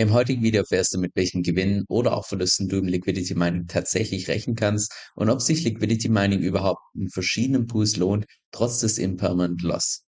Im heutigen Video erfährst du, mit welchen Gewinnen oder auch Verlusten du im Liquidity Mining tatsächlich rechnen kannst und ob sich Liquidity Mining überhaupt in verschiedenen Pools lohnt, trotz des Impermanent Loss.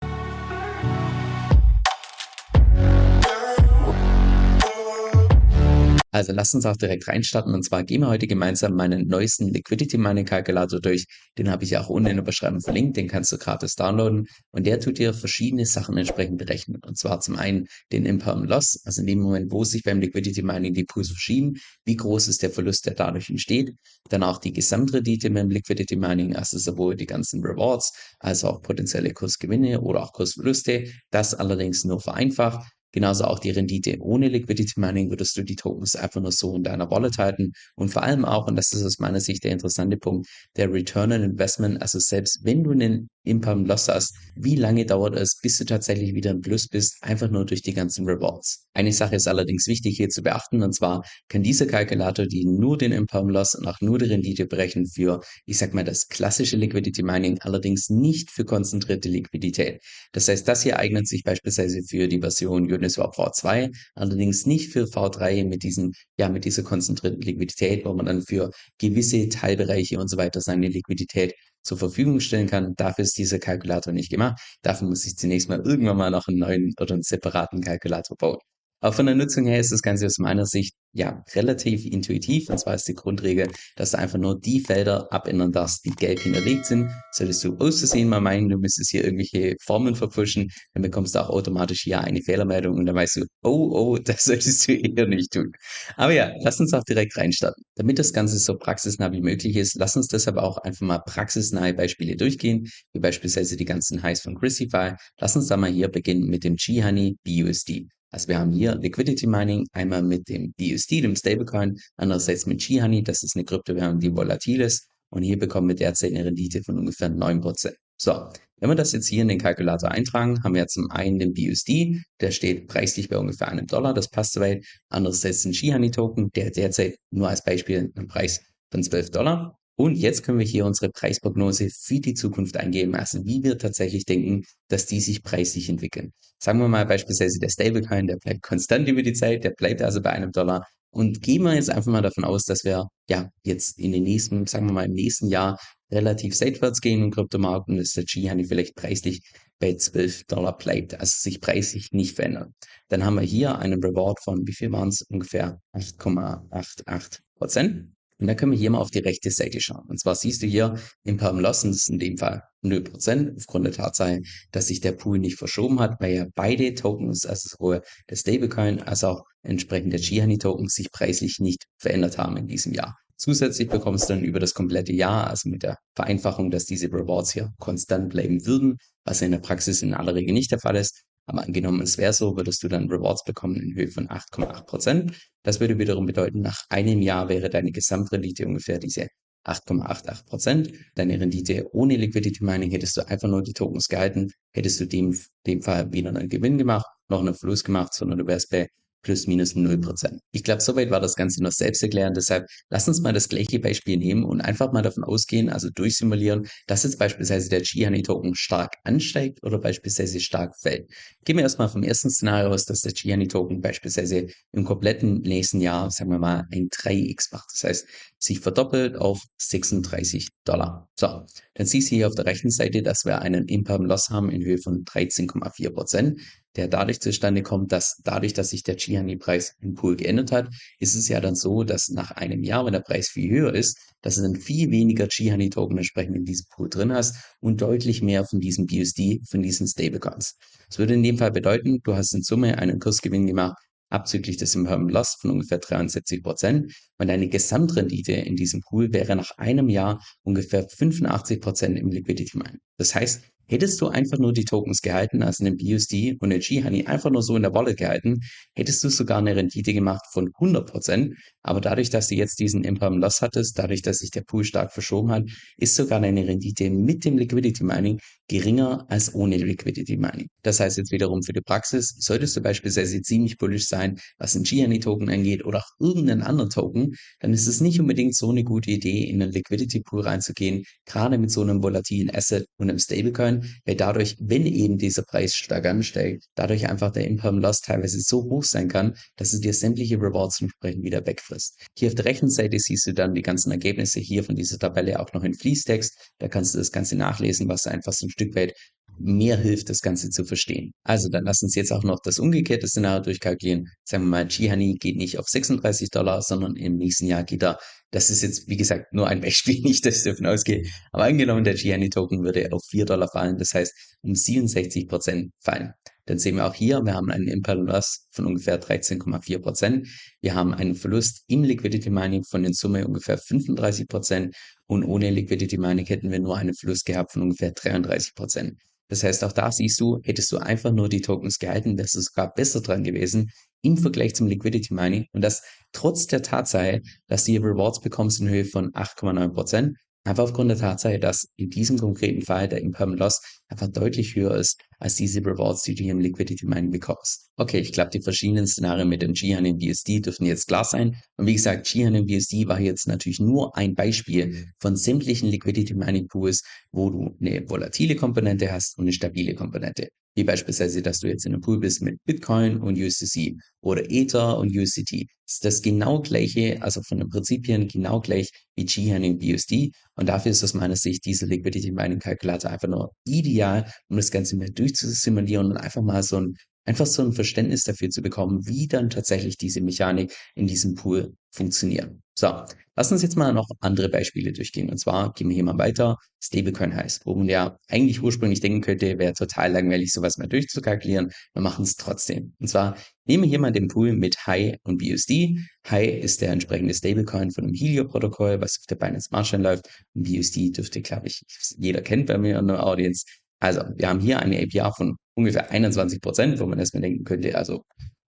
Also lass uns auch direkt reinstarten und zwar gehen wir heute gemeinsam meinen neuesten Liquidity Mining Kalkulator durch. Den habe ich auch unten in der Beschreibung verlinkt, den kannst du gratis downloaden und der tut dir verschiedene Sachen entsprechend berechnen. Und zwar zum einen den Impermanent Loss, also in dem Moment, wo sich beim Liquidity Mining die Pools verschieben, wie groß ist der Verlust, der dadurch entsteht. Dann auch die Gesamtrendite beim Liquidity Mining, also sowohl die ganzen Rewards als auch potenzielle Kursgewinne oder auch Kursverluste. Das allerdings nur vereinfacht. Genauso auch die Rendite. Ohne Liquidity Mining würdest du die Tokens einfach nur so in deiner Wallet halten. Und vor allem auch, und das ist aus meiner Sicht der interessante Punkt, der Return on Investment. Also selbst wenn du einen Imperm Loss hast, wie lange dauert es, bis du tatsächlich wieder im Plus bist, einfach nur durch die ganzen Rewards. Eine Sache ist allerdings wichtig hier zu beachten, und zwar kann dieser Kalkulator die nur den Imperm Loss und auch nur die Rendite berechnen für, ich sag mal, das klassische Liquidity Mining, allerdings nicht für konzentrierte Liquidität. Das heißt, das hier eignet sich beispielsweise für die Version Uniswap V2, allerdings nicht für V3 mit diesem, ja, mit dieser konzentrierten Liquidität, wo man dann für gewisse Teilbereiche und so weiter seine Liquidität zur Verfügung stellen kann. Dafür ist dieser Kalkulator nicht gemacht. Dafür muss ich zunächst mal irgendwann mal noch einen neuen oder einen separaten Kalkulator bauen. Aber von der Nutzung her ist das Ganze aus meiner Sicht ja relativ intuitiv. Und zwar ist die Grundregel, dass du einfach nur die Felder abändern darfst, die gelb hinterlegt sind. Solltest du auszusehen mal meinen, du müsstest hier irgendwelche Formen verpfuschen, dann bekommst du auch automatisch hier eine Fehlermeldung und dann weißt du, oh, oh, das solltest du eher nicht tun. Aber ja, lass uns auch direkt reinstarten. Damit das Ganze so praxisnah wie möglich ist, lass uns deshalb auch einfach mal praxisnahe Beispiele durchgehen, wie beispielsweise die ganzen Highs von Christify. Lass uns da mal hier beginnen mit dem G-Honey BUSD. Also wir haben hier Liquidity Mining, einmal mit dem BUSD, dem Stablecoin, andererseits mit G-Honey, das ist eine Kryptowährung, die volatil ist. Und hier bekommen wir derzeit eine Rendite von ungefähr 9%. So, wenn wir das jetzt hier in den Kalkulator eintragen, haben wir zum einen den BUSD, der steht preislich bei ungefähr einem Dollar, das passt soweit. Andererseits den G-Honey Token, der derzeit nur als Beispiel einen Preis von 12 Dollar. Und jetzt können wir hier unsere Preisprognose für die Zukunft eingeben, also wie wir tatsächlich denken, dass die sich preislich entwickeln. Sagen wir mal beispielsweise der Stablecoin, der bleibt konstant über die Zeit, der bleibt also bei einem Dollar. Und gehen wir jetzt einfach mal davon aus, dass wir ja jetzt in den nächsten, sagen wir mal im nächsten Jahr relativ seitwärts gehen im Kryptomarkt und dass der G-Honey vielleicht preislich bei 12 Dollar bleibt, also sich preislich nicht verändert. Dann haben wir hier einen Reward von, wie viel waren es? Ungefähr 8,88 Prozent. Und dann können wir hier mal auf die rechte Seite schauen. Und zwar siehst du hier im Perm Loss, in dem Fall 0%, aufgrund der Tatsache, dass sich der Pool nicht verschoben hat, weil ja beide Tokens, also sowohl der Stablecoin als auch entsprechend der G-Honey Token, sich preislich nicht verändert haben in diesem Jahr. Zusätzlich bekommst du dann über das komplette Jahr, also mit der Vereinfachung, dass diese Rewards hier konstant bleiben würden, was in der Praxis in aller Regel nicht der Fall ist, aber angenommen, es wäre so, würdest du dann Rewards bekommen in Höhe von 8,8 Prozent. Das würde wiederum bedeuten, nach einem Jahr wäre deine Gesamtrendite ungefähr diese 8,88 Prozent. Deine Rendite ohne Liquidity Mining hättest du einfach nur die Tokens gehalten, hättest du dem, dem Fall weder einen Gewinn gemacht, noch einen Verlust gemacht, sondern du wärst bei plus minus 0%. Ich glaube, soweit war das Ganze noch selbst erklären. Deshalb lass uns mal das gleiche Beispiel nehmen und einfach mal davon ausgehen, also durchsimulieren, dass jetzt beispielsweise der G-Honey-Token stark ansteigt oder beispielsweise stark fällt. Gehen wir erstmal vom ersten Szenario aus, dass der G-Honey-Token beispielsweise im kompletten nächsten Jahr, sagen wir mal, ein 3x macht. Das heißt, sich verdoppelt auf 36 Dollar. So, dann siehst du hier auf der rechten Seite, dass wir einen Imperm Loss haben in Höhe von 13,4 Prozent der dadurch zustande kommt, dass dadurch, dass sich der Chihani-Preis im Pool geändert hat, ist es ja dann so, dass nach einem Jahr, wenn der Preis viel höher ist, dass du dann viel weniger Chihani-Token entsprechend in diesem Pool drin hast und deutlich mehr von diesem BUSD, von diesen Stablecoins. Das würde in dem Fall bedeuten, du hast in Summe einen Kursgewinn gemacht abzüglich des Impermanent Loss von ungefähr 73 Prozent. Und deine Gesamtrendite in diesem Pool wäre nach einem Jahr ungefähr 85 Prozent im Liquidity Mine. Das heißt, Hättest du einfach nur die Tokens gehalten, also einen BUSD und einen G-Honey einfach nur so in der Wallet gehalten, hättest du sogar eine Rendite gemacht von 100%. Aber dadurch, dass du jetzt diesen Imperm Loss hattest, dadurch, dass sich der Pool stark verschoben hat, ist sogar deine Rendite mit dem Liquidity Mining geringer als ohne Liquidity Mining. Das heißt jetzt wiederum für die Praxis, solltest du beispielsweise ziemlich bullish sein, was ein G-Honey Token angeht oder auch irgendeinen anderen Token, dann ist es nicht unbedingt so eine gute Idee, in einen Liquidity Pool reinzugehen, gerade mit so einem volatilen Asset und einem Stablecoin, weil dadurch, wenn eben dieser Preis stark ansteigt, dadurch einfach der Imperm Loss teilweise so hoch sein kann, dass es dir sämtliche Rewards entsprechend wieder wegfrisst. Hier auf der rechten Seite siehst du dann die ganzen Ergebnisse hier von dieser Tabelle auch noch in Fließtext. Da kannst du das Ganze nachlesen, was einfach so ein Stück weit mehr hilft, das Ganze zu verstehen. Also dann lass uns jetzt auch noch das umgekehrte Szenario durchkalkulieren. Sagen wir mal, G-Honey geht nicht auf 36 Dollar, sondern im nächsten Jahr geht er, das ist jetzt, wie gesagt, nur ein Beispiel, nicht, dass ich davon ausgehe, aber angenommen, der G-Honey-Token würde auf 4 Dollar fallen, das heißt um 67 Prozent fallen. Dann sehen wir auch hier, wir haben einen Impulse Loss von ungefähr 13,4 Prozent. Wir haben einen Verlust im Liquidity Mining von in Summe ungefähr 35 Prozent und ohne Liquidity Mining hätten wir nur einen Verlust gehabt von ungefähr 33 Prozent. Das heißt, auch da siehst du, hättest du einfach nur die Tokens gehalten, wärst du sogar besser dran gewesen im Vergleich zum Liquidity Mining und das trotz der Tatsache, dass du hier Rewards bekommst in Höhe von 8,9 Prozent Einfach aufgrund der Tatsache, dass in diesem konkreten Fall der Impermanent Loss einfach deutlich höher ist als diese Rewards, die du hier im Liquidity Mining bekommst. Okay, ich glaube, die verschiedenen Szenarien mit dem Jihan im BSD dürfen jetzt klar sein. Und wie gesagt, Jihan im BSD war jetzt natürlich nur ein Beispiel von sämtlichen Liquidity Mining Pools, wo du eine volatile Komponente hast und eine stabile Komponente. Wie beispielsweise, dass du jetzt in einem Pool bist mit Bitcoin und USDC oder Ether und USDT. Das ist das genau gleiche, also von den Prinzipien genau gleich wie Jihan im BUSD. Und dafür ist aus meiner Sicht dieser Liquidity Mining Kalkulator einfach nur ideal, um das Ganze mehr durchzusimulieren und einfach mal so ein einfach so ein Verständnis dafür zu bekommen, wie dann tatsächlich diese Mechanik in diesem Pool funktioniert. So, lass uns jetzt mal noch andere Beispiele durchgehen. Und zwar gehen wir hier mal weiter. Stablecoin heißt, wo man ja eigentlich ursprünglich denken könnte, wäre total langweilig, sowas mal durchzukalkulieren. Wir machen es trotzdem. Und zwar nehmen wir hier mal den Pool mit High und BUSD. High ist der entsprechende Stablecoin von dem Helio-Protokoll, was auf der Binance Smart Chain läuft. Und BUSD dürfte, glaube ich, jeder kennt bei mir in der Audience. Also, wir haben hier eine APR von ungefähr 21 Prozent, wo man erstmal denken könnte, also,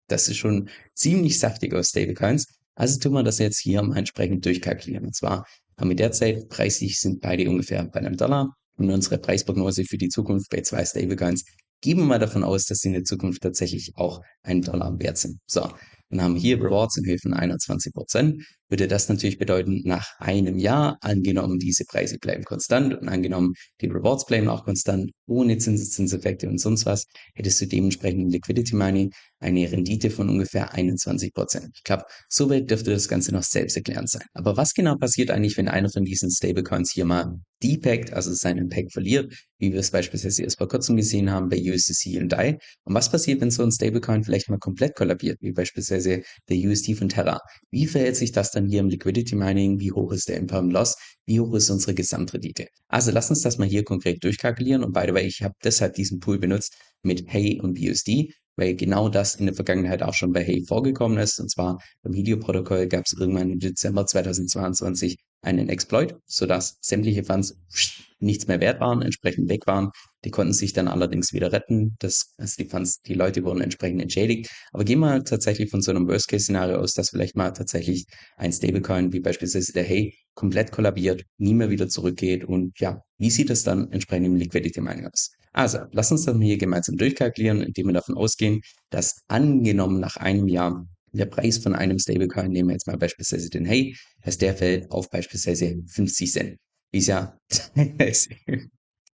das ist schon ziemlich saftig aus Stablecoins. Also tun wir das jetzt hier mal entsprechend durchkalkulieren. Und zwar haben wir derzeit preislich sind beide ungefähr bei einem Dollar. Und unsere Preisprognose für die Zukunft bei zwei Stablecoins gehen wir mal davon aus, dass sie in der Zukunft tatsächlich auch einen Dollar wert sind. So, dann haben wir hier Rewards in Höhe von 21 Prozent. Würde das natürlich bedeuten, nach einem Jahr, angenommen diese Preise bleiben konstant und angenommen die Rewards bleiben auch konstant, ohne Zinseszinseffekte und sonst was, hättest du dementsprechend Liquidity Mining eine Rendite von ungefähr 21 Prozent. Ich glaube, soweit dürfte das Ganze noch selbsterklärend sein. Aber was genau passiert eigentlich, wenn einer von diesen Stablecoins hier mal depackt, also seinen Pack verliert, wie wir es beispielsweise erst vor kurzem gesehen haben bei USDC und DAI? Und was passiert, wenn so ein Stablecoin vielleicht mal komplett kollabiert, wie beispielsweise der USD von Terra? Wie verhält sich das dann hier im Liquidity Mining? Wie hoch ist der Imperm Loss? Wie hoch ist unsere Gesamtrendite? Also lass uns das mal hier konkret durchkalkulieren. Und by the way, ich habe deshalb diesen Pool benutzt mit Hey und BUSD, weil genau das in der Vergangenheit auch schon bei Hey vorgekommen ist. Und zwar beim Videoprotokoll gab es irgendwann im Dezember 2022 einen Exploit, sodass sämtliche Funds nichts mehr wert waren, entsprechend weg waren. Die konnten sich dann allerdings wieder retten. Das, also die Funds, die Leute wurden entsprechend entschädigt. Aber gehen wir tatsächlich von so einem Worst-Case-Szenario aus, dass vielleicht mal tatsächlich ein Stablecoin wie beispielsweise der Hey komplett kollabiert, nie mehr wieder zurückgeht und ja, wie sieht es dann entsprechend im Liquidity Mining aus? Also, lass uns das mal hier gemeinsam durchkalkulieren, indem wir davon ausgehen, dass angenommen nach einem Jahr der Preis von einem Stablecoin, nehmen wir jetzt mal beispielsweise den Hey, dass der fällt auf beispielsweise 50 Cent. Wie es ja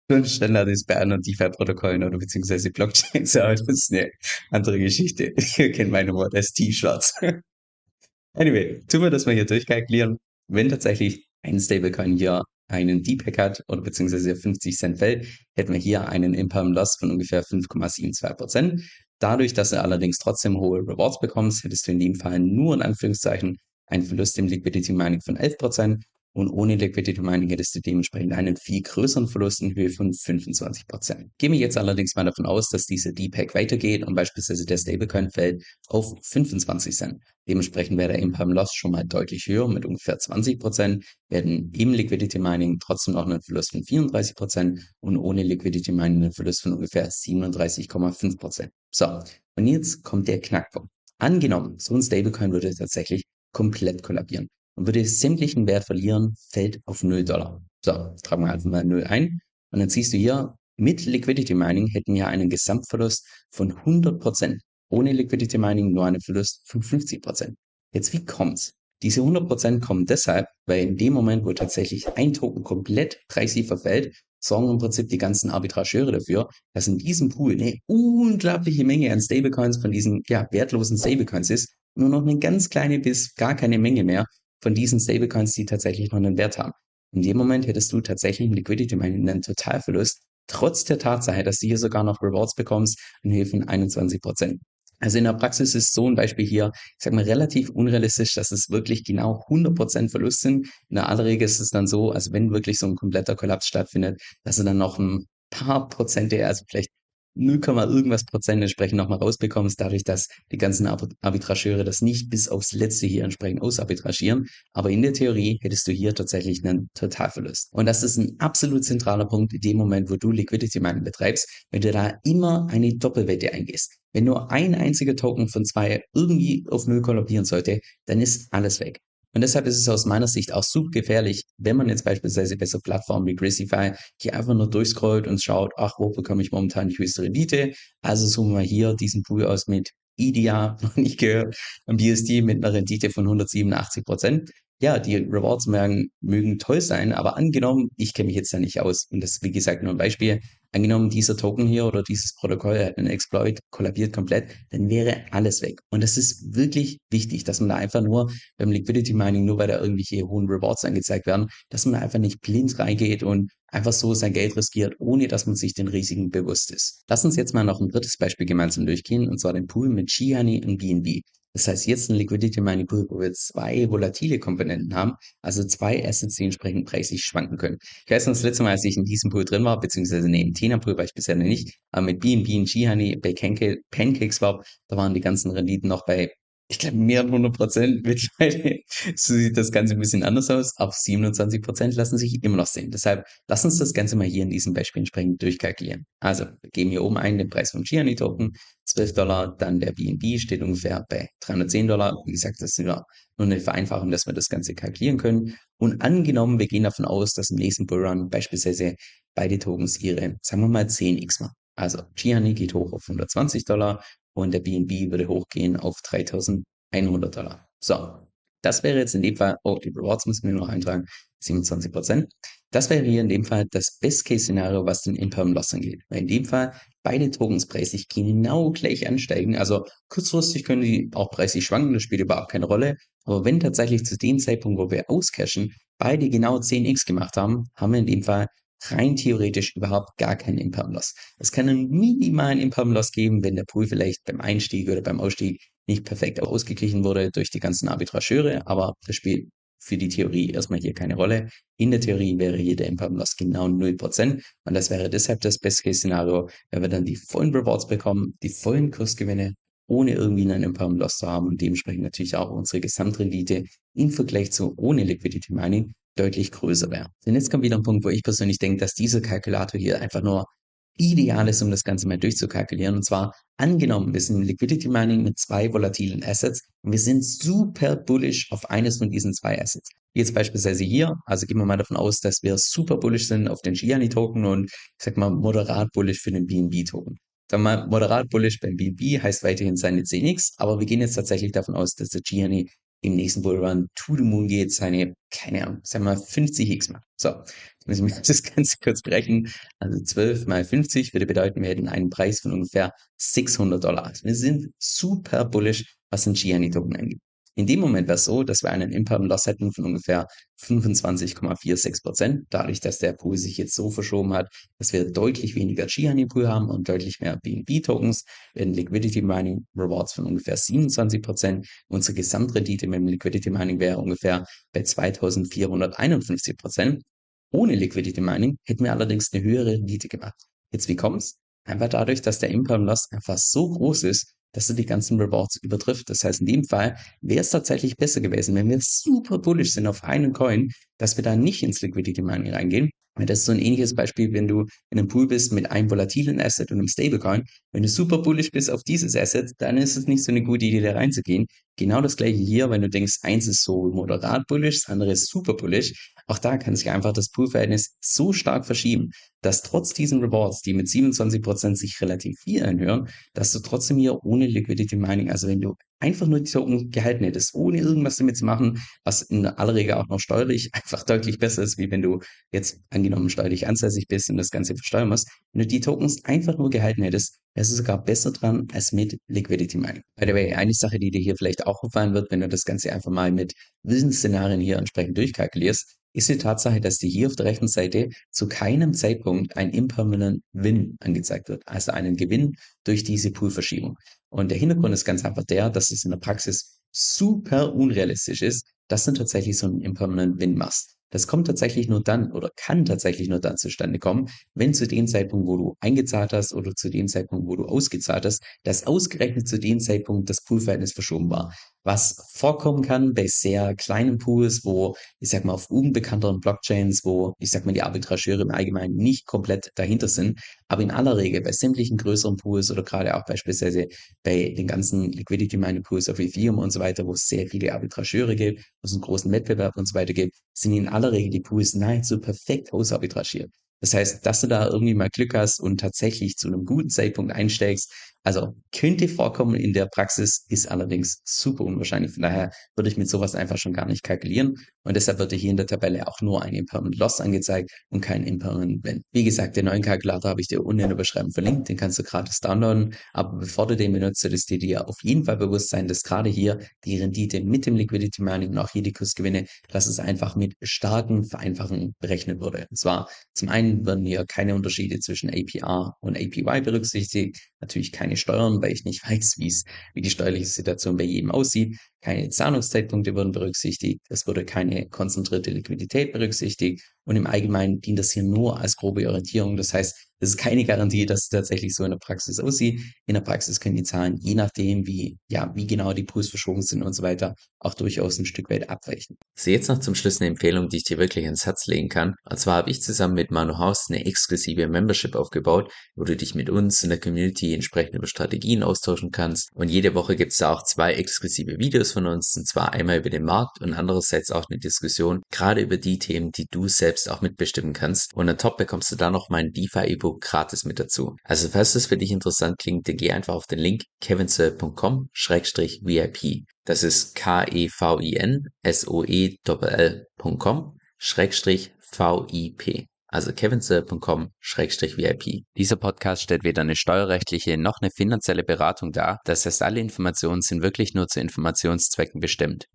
schon Standard ist bei anderen DeFi-Protokollen oder beziehungsweise Blockchains, aber das ist eine andere Geschichte. Ihr kennt meine Worte als T-Shirts. anyway, tun wir das mal hier durchkalkulieren. Wenn tatsächlich ein Stablecoin hier einen Deepak hat oder beziehungsweise 50 Cent fällt, hätten wir hier einen Imperm Loss von ungefähr 5,72 Prozent. Dadurch, dass du allerdings trotzdem hohe Rewards bekommst, hättest du in dem Fall nur in Anführungszeichen einen Verlust im Liquidity Mining von 11 Prozent und ohne Liquidity Mining hättest du dementsprechend einen viel größeren Verlust in Höhe von 25%. Gehen wir jetzt allerdings mal davon aus, dass diese DPEG weitergeht und beispielsweise der Stablecoin fällt auf 25 Cent. Dementsprechend wäre der Imperm Loss schon mal deutlich höher mit ungefähr 20%, werden im Liquidity Mining trotzdem noch einen Verlust von 34% und ohne Liquidity Mining einen Verlust von ungefähr 37,5%. So, und jetzt kommt der Knackpunkt. Angenommen, so ein Stablecoin würde tatsächlich komplett kollabieren und würde sämtlichen Wert verlieren, fällt auf 0 Dollar. So, tragen wir einfach mal 0 ein. Und dann siehst du hier, mit Liquidity Mining hätten wir einen Gesamtverlust von 100%. Ohne Liquidity Mining nur einen Verlust von 50%. Jetzt, wie kommt's? Diese 100% kommen deshalb, weil in dem Moment, wo tatsächlich ein Token komplett preislich verfällt, sorgen im Prinzip die ganzen Arbitrageure dafür, dass in diesem Pool eine unglaubliche Menge an Stablecoins von diesen ja, wertlosen Stablecoins ist. Nur noch eine ganz kleine bis gar keine Menge mehr von diesen Stablecoins, die tatsächlich noch einen Wert haben. In dem Moment hättest du tatsächlich im Liquidity Mining einen Totalverlust, trotz der Tatsache, dass du hier sogar noch Rewards bekommst in Höhe von 21 Prozent. Also in der Praxis ist so ein Beispiel hier, ich sag mal, relativ unrealistisch, dass es wirklich genau 100% Verlust sind. In der aller Regel ist es dann so, also wenn wirklich so ein kompletter Kollaps stattfindet, dass du dann noch ein paar Prozente, also vielleicht 0, irgendwas Prozent entsprechend nochmal rausbekommst, dadurch, dass die ganzen Arbitrageure das nicht bis aufs Letzte hier entsprechend ausarbitragieren. Aber in der Theorie hättest du hier tatsächlich einen Totalverlust. Und das ist ein absolut zentraler Punkt in dem Moment, wo du Liquidity Mining betreibst, wenn du da immer eine Doppelwette eingehst. Wenn nur ein einziger Token von zwei irgendwie auf Null kollabieren sollte, dann ist alles weg. Und deshalb ist es aus meiner Sicht auch super gefährlich, wenn man jetzt beispielsweise bei so Plattformen wie Gracify hier einfach nur durchscrollt und schaut, ach, wo bekomme ich momentan die höchste Rendite? Also suchen wir hier diesen Pool aus mit IDEA, noch nicht gehört, am BSD mit einer Rendite von 187 Prozent ja, die Rewards mögen, mögen toll sein, aber angenommen, ich kenne mich jetzt da nicht aus und das ist wie gesagt nur ein Beispiel, angenommen dieser Token hier oder dieses Protokoll hat einen Exploit, kollabiert komplett, dann wäre alles weg. Und das ist wirklich wichtig, dass man da einfach nur beim Liquidity Mining, nur weil da irgendwelche hohen Rewards angezeigt werden, dass man da einfach nicht blind reingeht und einfach so sein Geld riskiert, ohne dass man sich den Risiken bewusst ist. Lass uns jetzt mal noch ein drittes Beispiel gemeinsam durchgehen, und zwar den Pool mit Shihani und BNB. Das heißt, jetzt ein Liquidity Mining Pool, wo wir zwei volatile Komponenten haben, also zwei Assets, die entsprechend preislich schwanken können. Ich weiß noch, das letzte Mal, als ich in diesem Pool drin war, beziehungsweise neben Tena Pool war ich bisher noch nicht, aber mit BNB und G-Honey bei Pancakeswap, da waren die ganzen Renditen noch bei ich glaube, mehr als 100 Prozent. Mittlerweile sieht das Ganze ein bisschen anders aus. Auf 27 Prozent lassen sich immer noch sehen. Deshalb lass uns das Ganze mal hier in diesem Beispiel entsprechend durchkalkulieren. Also, wir geben hier oben ein den Preis vom Gianni Token, 12 Dollar, dann der BNB steht ungefähr bei 310 Dollar. Wie gesagt, das ist nur eine Vereinfachung, dass wir das Ganze kalkulieren können. Und angenommen, wir gehen davon aus, dass im nächsten Bullrun beispielsweise beide Tokens ihre, sagen wir mal, 10x machen. Also Gianni geht hoch auf 120 Dollar und der BNB würde hochgehen auf 3100 Dollar. So, das wäre jetzt in dem Fall, oh, die Rewards müssen wir noch eintragen, 27 Prozent. Das wäre hier in dem Fall das Best-Case-Szenario, was den Imperm Loss angeht. Weil in dem Fall beide Tokens preislich genau gleich ansteigen. Also kurzfristig können die auch preislich schwanken, das spielt überhaupt keine Rolle. Aber wenn tatsächlich zu dem Zeitpunkt, wo wir auscashen, beide genau 10x gemacht haben, haben wir in dem Fall rein theoretisch überhaupt gar keinen Imperm Loss. Es kann einen minimalen Imperm Loss geben, wenn der Pool vielleicht beim Einstieg oder beim Ausstieg nicht perfekt ausgeglichen wurde durch die ganzen Arbitrageure, aber das spielt für die Theorie erstmal hier keine Rolle. In der Theorie wäre hier der Imperm Loss genau 0% und das wäre deshalb das Best-Case-Szenario, wenn wir dann die vollen Rewards bekommen, die vollen Kursgewinne, ohne irgendwie einen Imperm Loss zu haben und dementsprechend natürlich auch unsere Gesamtrendite im Vergleich zu ohne Liquidity Mining deutlich größer wäre. Denn jetzt kommt wieder ein Punkt, wo ich persönlich denke, dass dieser Kalkulator hier einfach nur ideal ist, um das Ganze mal durchzukalkulieren. Und zwar angenommen, wir sind im Liquidity Mining mit zwei volatilen Assets und wir sind super bullish auf eines von diesen zwei Assets. Jetzt beispielsweise hier, also gehen wir mal davon aus, dass wir super bullish sind auf den Gianni Token und ich sag mal moderat bullish für den BNB Token. Wir mal, moderat bullish beim BNB heißt weiterhin seine 10x, aber wir gehen jetzt tatsächlich davon aus, dass der Gianni im nächsten Bullrun to the moon geht, seine, keine Ahnung, sagen wir mal 50 X mal. So, jetzt müssen wir das Ganze kurz berechnen. Also 12 mal 50 würde bedeuten, wir hätten einen Preis von ungefähr 600 Dollar. Also wir sind super bullish, was den Gianni-Token angeht. In dem Moment wäre es so, dass wir einen Imperm Loss hätten von ungefähr 25,46 Prozent, dadurch, dass der Pool sich jetzt so verschoben hat, dass wir deutlich weniger Gianni Pool haben und deutlich mehr BNB Tokens, werden Liquidity Mining Rewards von ungefähr 27 Prozent. Unsere Gesamtrendite mit dem Liquidity Mining wäre ungefähr bei 2451 Prozent. Ohne Liquidity Mining hätten wir allerdings eine höhere Rendite gemacht. Jetzt wie kommt's? Einfach dadurch, dass der Imperm Loss einfach so groß ist, dass er die ganzen Rewards übertrifft. Das heißt, in dem Fall wäre es tatsächlich besser gewesen, wenn wir super bullish sind auf einen Coin, dass wir da nicht ins Liquidity Mining reingehen. Weil das ist so ein ähnliches Beispiel, wenn du in einem Pool bist mit einem volatilen Asset und einem Stablecoin. Wenn du super bullish bist auf dieses Asset, dann ist es nicht so eine gute Idee, da reinzugehen. Genau das gleiche hier, wenn du denkst, eins ist so moderat bullish, das andere ist super bullish. Auch da kann sich einfach das Pool-Verhältnis so stark verschieben, dass trotz diesen Rewards, die mit 27% sich relativ viel anhören, dass du trotzdem hier ohne Liquidity Mining, also wenn du einfach nur die Token gehalten hättest, ohne irgendwas damit zu machen, was in aller Regel auch noch steuerlich einfach deutlich besser ist, wie wenn du jetzt angenommen steuerlich ansässig bist und das Ganze versteuern musst. Wenn du die Tokens einfach nur gehalten hättest, wärst du sogar besser dran als mit Liquidity Mining. By the way, eine Sache, die dir hier vielleicht auch auffallen wird, wenn du das Ganze einfach mal mit Wissensszenarien hier entsprechend durchkalkulierst, ist die Tatsache, dass dir hier auf der rechten Seite zu keinem Zeitpunkt ein Impermanent Win angezeigt wird, also einen Gewinn durch diese Poolverschiebung. Und der Hintergrund ist ganz einfach der, dass es in der Praxis super unrealistisch ist, dass du tatsächlich so einen Impermanent Win machst. Das kommt tatsächlich nur dann oder kann tatsächlich nur dann zustande kommen, wenn zu dem Zeitpunkt, wo du eingezahlt hast oder zu dem Zeitpunkt, wo du ausgezahlt hast, dass ausgerechnet zu dem Zeitpunkt das Poolverhältnis verschoben war was vorkommen kann bei sehr kleinen Pools, wo, ich sag mal, auf unbekannteren Blockchains, wo, ich sag mal, die Arbitrageure im Allgemeinen nicht komplett dahinter sind. Aber in aller Regel bei sämtlichen größeren Pools oder gerade auch beispielsweise bei den ganzen Liquidity Mining Pools auf Ethereum und so weiter, wo es sehr viele Arbitrageure gibt, wo es einen großen Wettbewerb und so weiter gibt, sind in aller Regel die Pools nahezu perfekt ausarbitragiert. Das heißt, dass du da irgendwie mal Glück hast und tatsächlich zu einem guten Zeitpunkt einsteigst, also könnte vorkommen in der Praxis, ist allerdings super unwahrscheinlich. Von daher würde ich mit sowas einfach schon gar nicht kalkulieren. Und deshalb wird hier in der Tabelle auch nur ein Impermanent Loss angezeigt und kein Impermanent Win. Wie gesagt, den neuen Kalkulator habe ich dir unten in der Beschreibung verlinkt. Den kannst du gratis downloaden. Aber bevor du den benutzt, solltest du dir auf jeden Fall bewusst sein, dass gerade hier die Rendite mit dem Liquidity Mining und auch hier die Kursgewinne, dass es einfach mit starken Vereinfachungen berechnet wurde. Und zwar zum einen werden hier keine Unterschiede zwischen APR und APY berücksichtigt. Natürlich keine Steuern, weil ich nicht weiß, wie es, wie die steuerliche Situation bei jedem aussieht. Keine Zahlungszeitpunkte wurden berücksichtigt. Es wurde keine konzentrierte Liquidität berücksichtigt. Und im Allgemeinen dient das hier nur als grobe Orientierung. Das heißt, es ist keine Garantie, dass es tatsächlich so in der Praxis aussieht. In der Praxis können die Zahlen, je nachdem, wie, ja, wie genau die Pools verschoben sind und so weiter, auch durchaus ein Stück weit abweichen. So, jetzt noch zum Schluss eine Empfehlung, die ich dir wirklich ans Herz legen kann. Und zwar habe ich zusammen mit Manu Haus eine exklusive Membership aufgebaut, wo du dich mit uns in der Community entsprechend über Strategien austauschen kannst. Und jede Woche gibt es da auch zwei exklusive Videos von uns, und zwar einmal über den Markt und andererseits auch eine Diskussion, gerade über die Themen, die du selbst auch mitbestimmen kannst. Und on top bekommst du da noch mein DeFi-E-Book gratis mit dazu. Also falls das für dich interessant klingt, dann geh einfach auf den Link kevinsoe.com-vip. Das ist K-E-V-I-N-S-O-E-L.com Schrägstrich V-I-P also kevinsoe.com-vip. Dieser Podcast stellt weder eine steuerrechtliche noch eine finanzielle Beratung dar. Das heißt, alle Informationen sind wirklich nur zu Informationszwecken bestimmt.